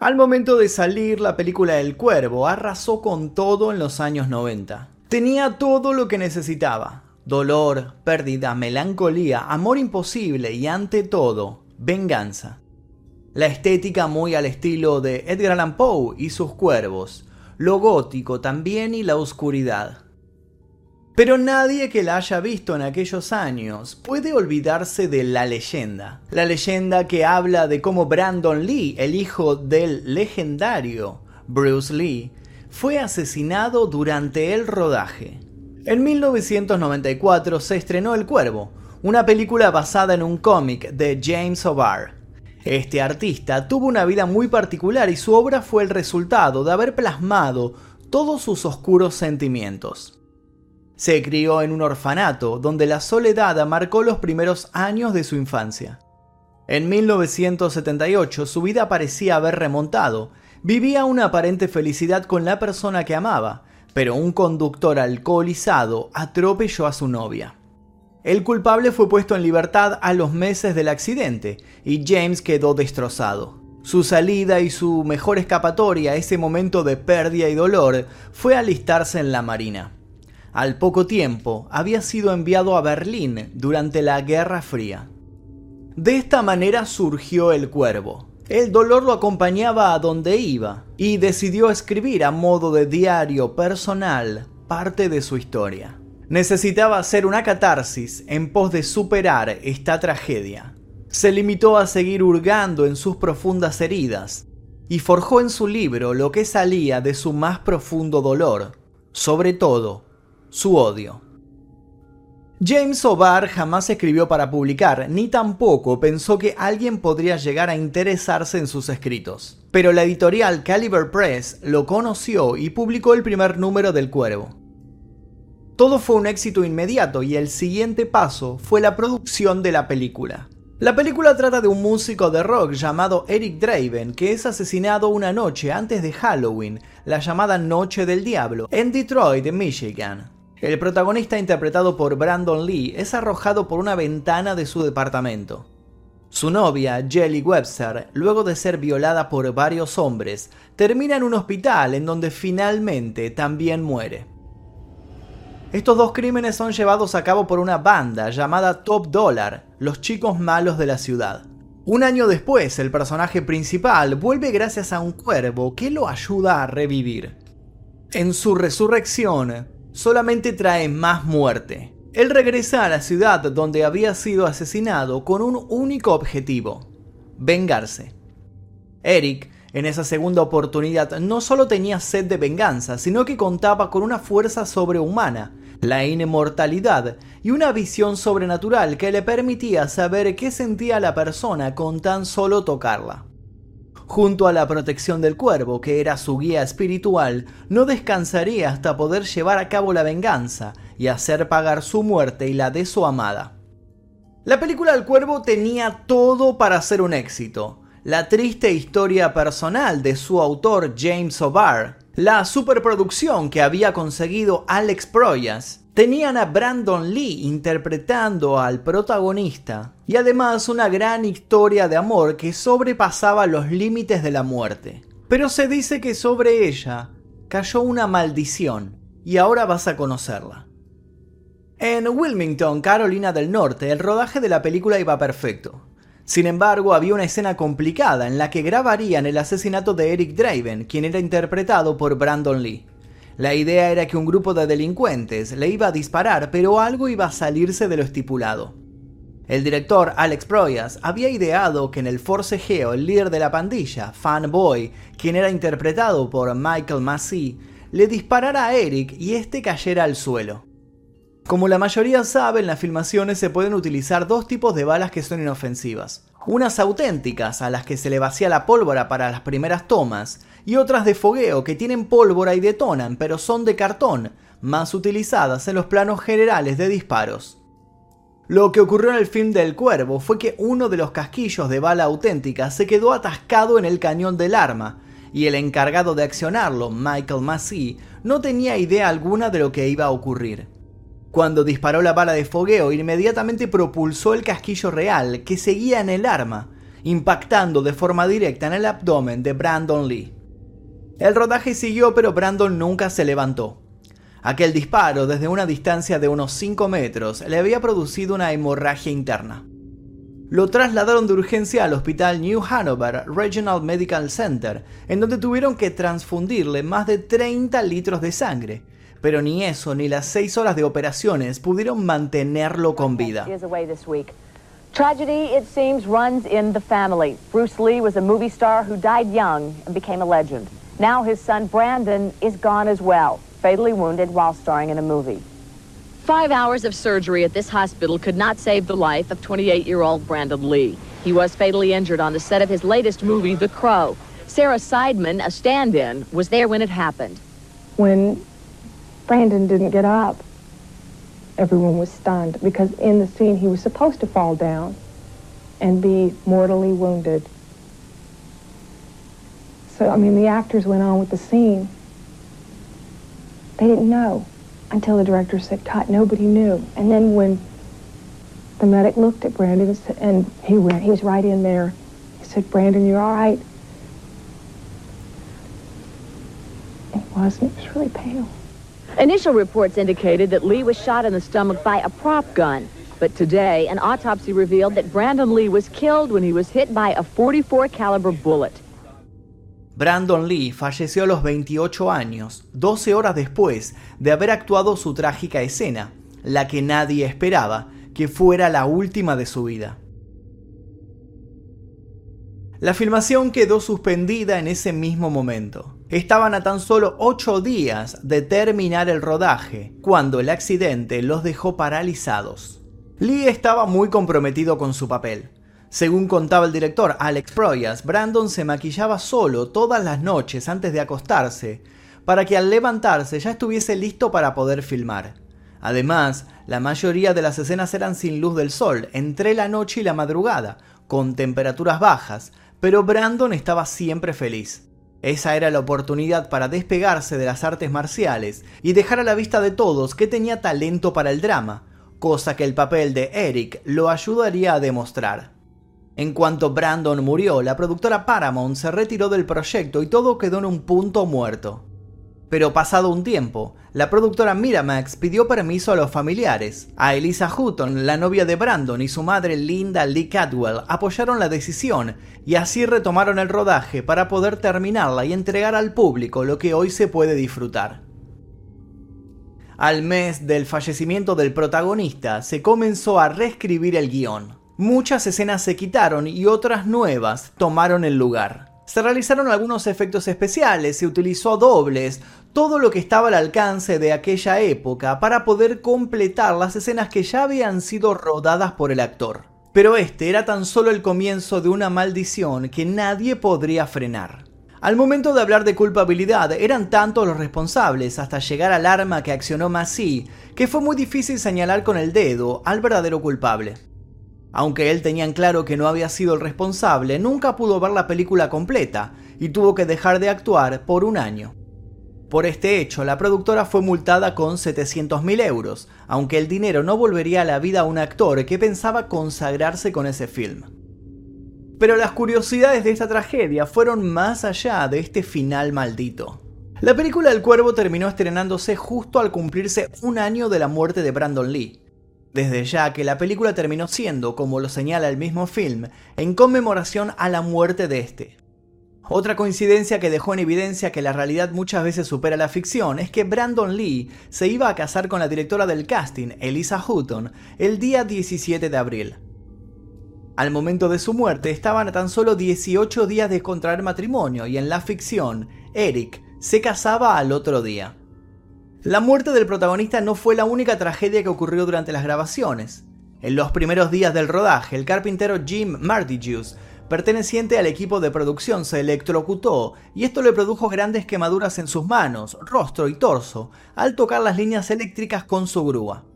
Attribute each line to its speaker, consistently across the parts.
Speaker 1: Al momento de salir, la película El Cuervo arrasó con todo en los años 90. Tenía todo lo que necesitaba. Dolor, pérdida, melancolía, amor imposible y ante todo, venganza. La estética muy al estilo de Edgar Allan Poe y sus cuervos, lo gótico también y la oscuridad. Pero nadie que la haya visto en aquellos años puede olvidarse de la leyenda. La leyenda que habla de cómo Brandon Lee, el hijo del legendario Bruce Lee, fue asesinado durante el rodaje. En 1994 se estrenó El Cuervo, una película basada en un cómic de James O'Barr. Este artista tuvo una vida muy particular y su obra fue el resultado de haber plasmado todos sus oscuros sentimientos. Se crió en un orfanato donde la soledad marcó los primeros años de su infancia. En 1978 su vida parecía haber remontado. Vivía una aparente felicidad con la persona que amaba, pero un conductor alcoholizado atropelló a su novia. El culpable fue puesto en libertad a los meses del accidente y James quedó destrozado. Su salida y su mejor escapatoria a ese momento de pérdida y dolor fue alistarse en la Marina. Al poco tiempo había sido enviado a Berlín durante la Guerra Fría. De esta manera surgió el cuervo. El dolor lo acompañaba a donde iba y decidió escribir a modo de diario personal parte de su historia. Necesitaba hacer una catarsis en pos de superar esta tragedia. Se limitó a seguir hurgando en sus profundas heridas y forjó en su libro lo que salía de su más profundo dolor, sobre todo su odio. James O'Barr jamás escribió para publicar, ni tampoco pensó que alguien podría llegar a interesarse en sus escritos. Pero la editorial Caliber Press lo conoció y publicó el primer número del Cuervo. Todo fue un éxito inmediato y el siguiente paso fue la producción de la película. La película trata de un músico de rock llamado Eric Draven que es asesinado una noche antes de Halloween, la llamada Noche del Diablo, en Detroit, Michigan. El protagonista interpretado por Brandon Lee es arrojado por una ventana de su departamento. Su novia, Jelly Webster, luego de ser violada por varios hombres, termina en un hospital en donde finalmente también muere. Estos dos crímenes son llevados a cabo por una banda llamada Top Dollar, los chicos malos de la ciudad. Un año después, el personaje principal vuelve gracias a un cuervo que lo ayuda a revivir. En su resurrección, solamente trae más muerte. Él regresa a la ciudad donde había sido asesinado con un único objetivo, vengarse. Eric, en esa segunda oportunidad, no solo tenía sed de venganza, sino que contaba con una fuerza sobrehumana, la inmortalidad y una visión sobrenatural que le permitía saber qué sentía la persona con tan solo tocarla junto a la protección del cuervo, que era su guía espiritual, no descansaría hasta poder llevar a cabo la venganza y hacer pagar su muerte y la de su amada. La película El Cuervo tenía todo para ser un éxito. La triste historia personal de su autor James O'Barr, la superproducción que había conseguido Alex Proyas Tenían a Brandon Lee interpretando al protagonista y además una gran historia de amor que sobrepasaba los límites de la muerte. Pero se dice que sobre ella cayó una maldición y ahora vas a conocerla. En Wilmington, Carolina del Norte, el rodaje de la película iba perfecto. Sin embargo, había una escena complicada en la que grabarían el asesinato de Eric Draven, quien era interpretado por Brandon Lee. La idea era que un grupo de delincuentes le iba a disparar, pero algo iba a salirse de lo estipulado. El director Alex Proyas había ideado que en el forcejeo el líder de la pandilla, Fanboy, quien era interpretado por Michael Massey, le disparara a Eric y este cayera al suelo. Como la mayoría sabe, en las filmaciones se pueden utilizar dos tipos de balas que son inofensivas. Unas auténticas, a las que se le vacía la pólvora para las primeras tomas, y otras de fogueo que tienen pólvora y detonan, pero son de cartón, más utilizadas en los planos generales de disparos. Lo que ocurrió en el film del cuervo fue que uno de los casquillos de bala auténtica se quedó atascado en el cañón del arma, y el encargado de accionarlo, Michael Massey, no tenía idea alguna de lo que iba a ocurrir. Cuando disparó la bala de fogueo, inmediatamente propulsó el casquillo real que seguía en el arma, impactando de forma directa en el abdomen de Brandon Lee. El rodaje siguió pero Brandon nunca se levantó. Aquel disparo desde una distancia de unos 5 metros le había producido una hemorragia interna. Lo trasladaron de urgencia al hospital New Hanover Regional Medical Center, en donde tuvieron que transfundirle más de 30 litros de sangre, pero ni eso ni las 6 horas de operaciones pudieron mantenerlo con vida.
Speaker 2: Tragedy, it seems, runs in the family. Bruce Lee was a movie star who died young and became a legend. Now his son Brandon is gone as well, fatally wounded while starring in a movie. Five hours of surgery at this hospital could not save the life of 28-year-old Brandon Lee. He was fatally injured on the set of his latest movie, The Crow. Sarah Seidman, a stand-in, was there when it happened.
Speaker 3: When Brandon didn't get up, everyone was stunned because in the scene he was supposed to fall down and be mortally wounded. So, I mean, the actors went on with the scene. They didn't know until the director said, cut. Nobody knew. And then when the medic looked at Brandon and he went, he was right in there. He said, Brandon, you're all right. He wasn't. He was really pale.
Speaker 2: Initial reports indicated that Lee was shot in the stomach by a prop gun. But today, an autopsy revealed that Brandon Lee was killed when he was hit by a 44 caliber bullet.
Speaker 1: Brandon Lee falleció a los 28 años, 12 horas después de haber actuado su trágica escena, la que nadie esperaba que fuera la última de su vida. La filmación quedó suspendida en ese mismo momento. Estaban a tan solo 8 días de terminar el rodaje, cuando el accidente los dejó paralizados. Lee estaba muy comprometido con su papel. Según contaba el director Alex Proyas, Brandon se maquillaba solo todas las noches antes de acostarse, para que al levantarse ya estuviese listo para poder filmar. Además, la mayoría de las escenas eran sin luz del sol, entre la noche y la madrugada, con temperaturas bajas, pero Brandon estaba siempre feliz. Esa era la oportunidad para despegarse de las artes marciales y dejar a la vista de todos que tenía talento para el drama, cosa que el papel de Eric lo ayudaría a demostrar. En cuanto Brandon murió, la productora Paramount se retiró del proyecto y todo quedó en un punto muerto. Pero pasado un tiempo, la productora Miramax pidió permiso a los familiares. A Elisa Hutton, la novia de Brandon, y su madre Linda Lee Cadwell apoyaron la decisión y así retomaron el rodaje para poder terminarla y entregar al público lo que hoy se puede disfrutar. Al mes del fallecimiento del protagonista, se comenzó a reescribir el guion. Muchas escenas se quitaron y otras nuevas tomaron el lugar. Se realizaron algunos efectos especiales, se utilizó dobles, todo lo que estaba al alcance de aquella época para poder completar las escenas que ya habían sido rodadas por el actor. Pero este era tan solo el comienzo de una maldición que nadie podría frenar. Al momento de hablar de culpabilidad, eran tantos los responsables hasta llegar al arma que accionó Massey que fue muy difícil señalar con el dedo al verdadero culpable. Aunque él tenía en claro que no había sido el responsable, nunca pudo ver la película completa y tuvo que dejar de actuar por un año. Por este hecho, la productora fue multada con 700.000 euros, aunque el dinero no volvería a la vida a un actor que pensaba consagrarse con ese film. Pero las curiosidades de esta tragedia fueron más allá de este final maldito. La película El Cuervo terminó estrenándose justo al cumplirse un año de la muerte de Brandon Lee, desde ya que la película terminó siendo, como lo señala el mismo film, en conmemoración a la muerte de este. Otra coincidencia que dejó en evidencia que la realidad muchas veces supera la ficción es que Brandon Lee se iba a casar con la directora del casting, Elisa Hutton, el día 17 de abril. Al momento de su muerte estaban a tan solo 18 días de contraer matrimonio y en la ficción, Eric se casaba al otro día. La muerte del protagonista no fue la única tragedia que ocurrió durante las grabaciones. En los primeros días del rodaje, el carpintero Jim Martigeus, perteneciente al equipo de producción, se electrocutó y esto le produjo grandes quemaduras en sus manos, rostro y torso al tocar las líneas eléctricas con su grúa.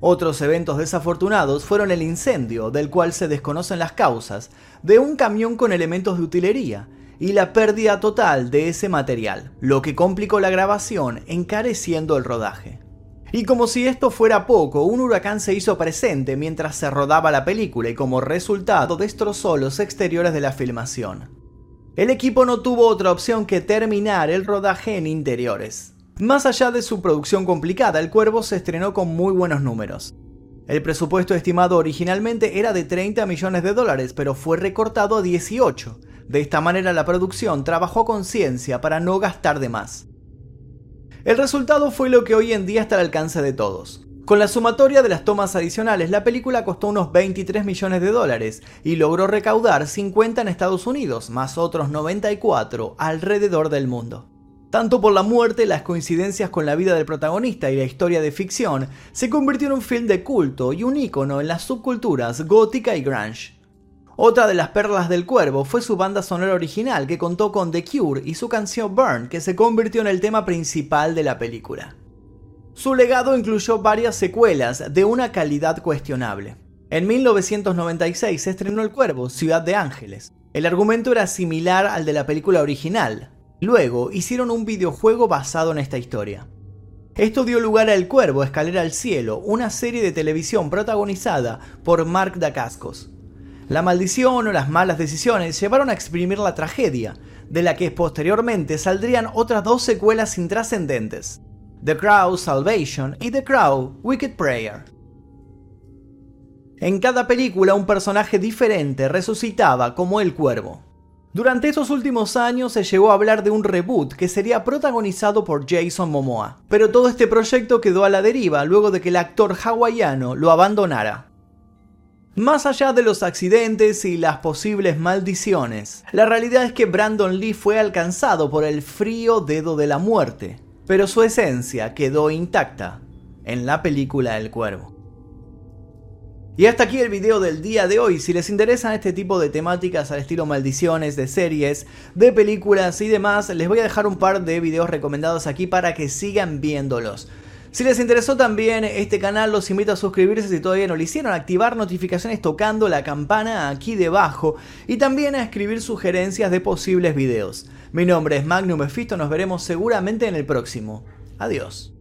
Speaker 1: Otros eventos desafortunados fueron el incendio, del cual se desconocen las causas, de un camión con elementos de utilería, y la pérdida total de ese material, lo que complicó la grabación encareciendo el rodaje. Y como si esto fuera poco, un huracán se hizo presente mientras se rodaba la película y como resultado destrozó los exteriores de la filmación. El equipo no tuvo otra opción que terminar el rodaje en interiores. Más allá de su producción complicada, El Cuervo se estrenó con muy buenos números. El presupuesto estimado originalmente era de 30 millones de dólares, pero fue recortado a 18. De esta manera la producción trabajó con ciencia para no gastar de más. El resultado fue lo que hoy en día está al alcance de todos. Con la sumatoria de las tomas adicionales, la película costó unos 23 millones de dólares y logró recaudar 50 en Estados Unidos, más otros 94 alrededor del mundo. Tanto por la muerte, las coincidencias con la vida del protagonista y la historia de ficción, se convirtió en un film de culto y un ícono en las subculturas gótica y grunge. Otra de las perlas del cuervo fue su banda sonora original que contó con The Cure y su canción Burn que se convirtió en el tema principal de la película. Su legado incluyó varias secuelas de una calidad cuestionable. En 1996 se estrenó El Cuervo, Ciudad de Ángeles. El argumento era similar al de la película original. Luego hicieron un videojuego basado en esta historia. Esto dio lugar a El Cuervo, Escalera al Cielo, una serie de televisión protagonizada por Mark Dacascos. La maldición o las malas decisiones llevaron a exprimir la tragedia, de la que posteriormente saldrían otras dos secuelas intrascendentes, The Crow Salvation y The Crow Wicked Prayer. En cada película un personaje diferente resucitaba como el cuervo. Durante esos últimos años se llegó a hablar de un reboot que sería protagonizado por Jason Momoa, pero todo este proyecto quedó a la deriva luego de que el actor hawaiano lo abandonara. Más allá de los accidentes y las posibles maldiciones, la realidad es que Brandon Lee fue alcanzado por el frío dedo de la muerte, pero su esencia quedó intacta en la película El Cuervo. Y hasta aquí el video del día de hoy. Si les interesan este tipo de temáticas al estilo maldiciones, de series, de películas y demás, les voy a dejar un par de videos recomendados aquí para que sigan viéndolos. Si les interesó también este canal, los invito a suscribirse si todavía no lo hicieron, activar notificaciones tocando la campana aquí debajo y también a escribir sugerencias de posibles videos. Mi nombre es Magnum Mephisto, nos veremos seguramente en el próximo. Adiós.